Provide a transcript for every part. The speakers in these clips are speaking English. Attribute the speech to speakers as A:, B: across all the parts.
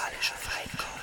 A: musikalische Feinkost.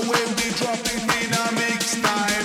B: we'll be dropping in a mix time.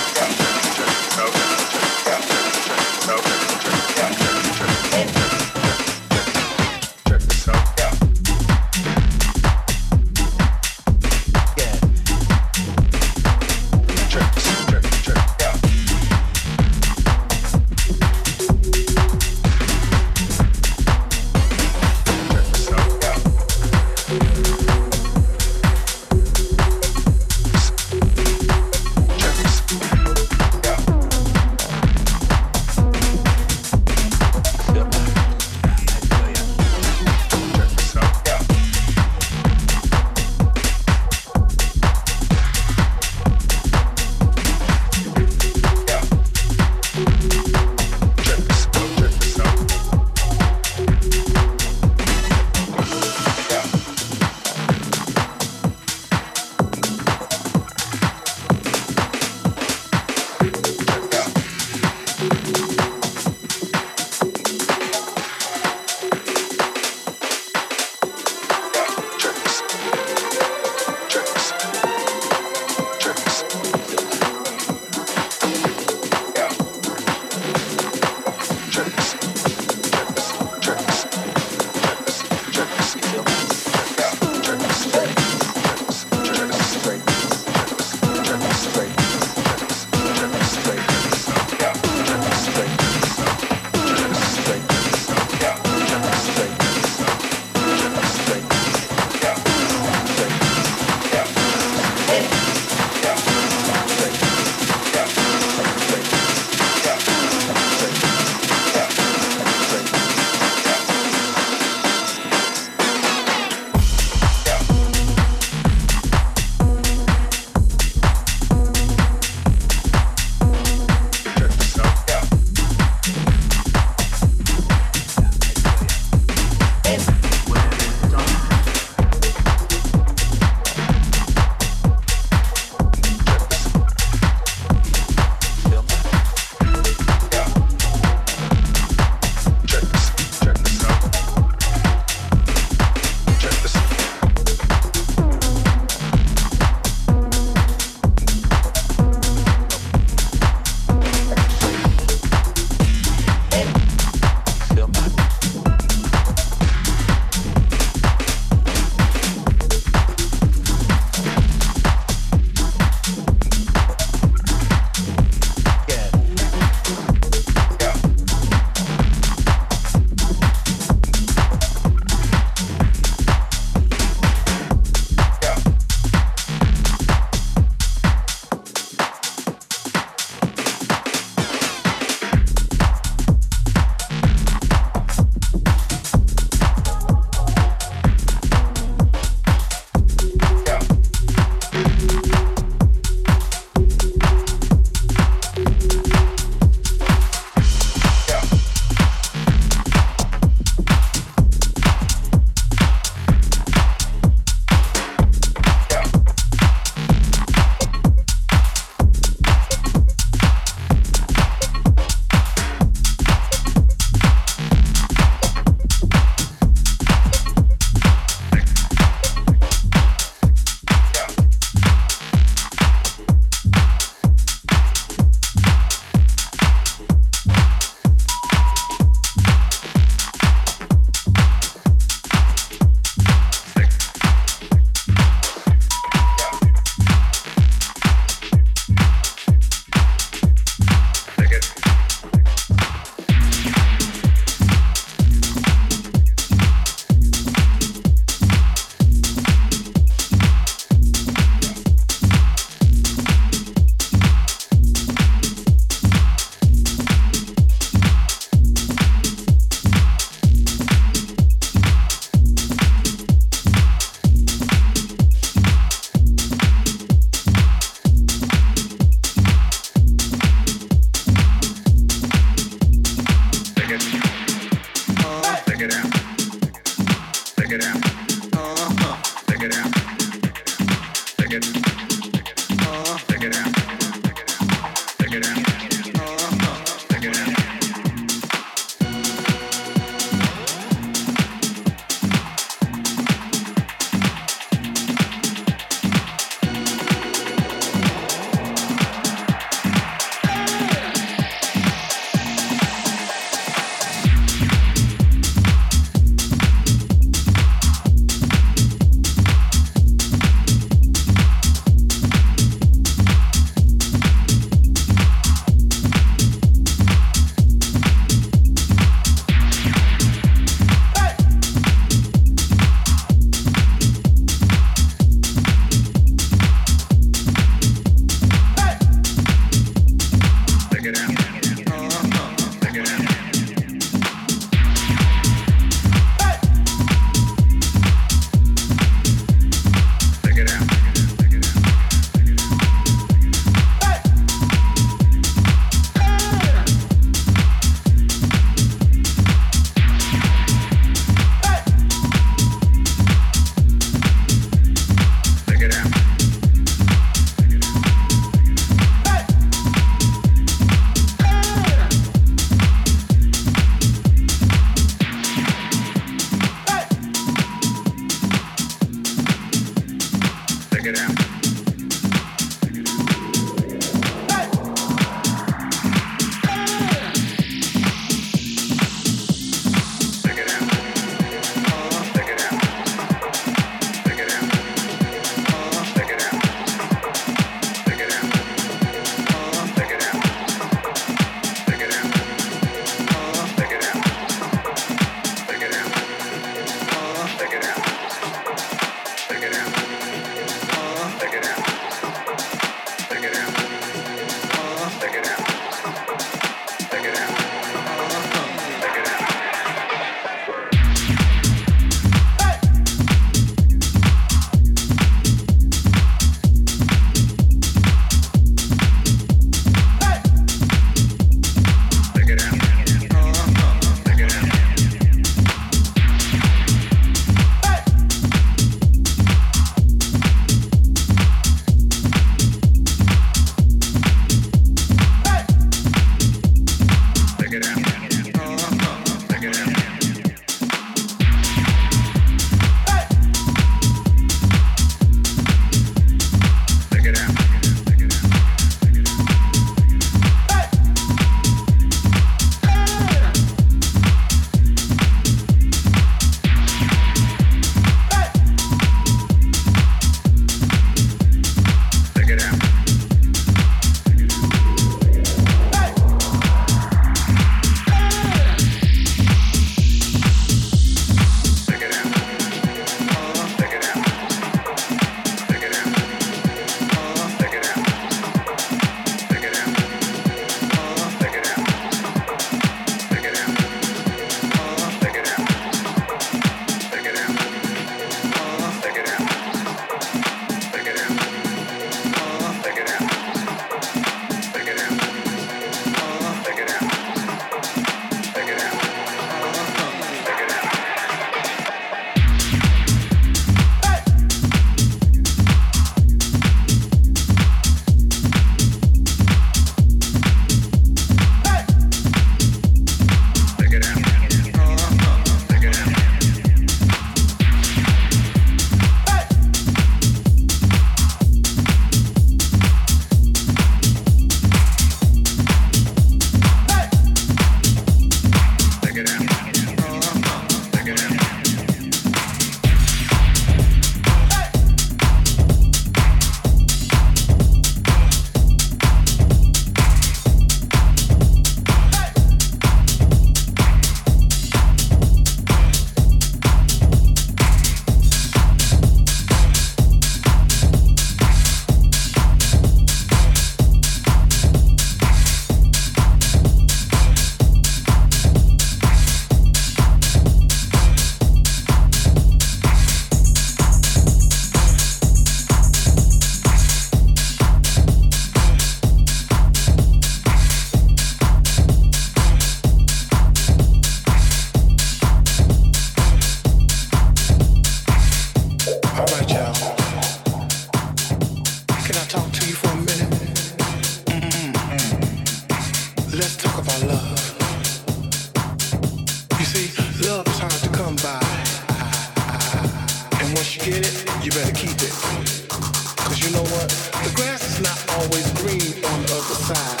C: on the other side,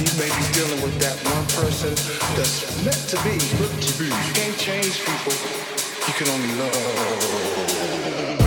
C: you may be dealing with that one person that's meant to be. Meant to be. You can't change people. You can only love.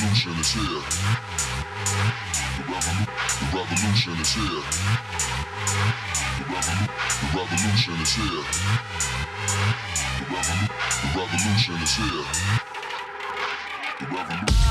D: Revolution is here. The, revolu- the revolution is here. The, revolu- the revolution is here. The, revolu- the revolution is here. The revolution.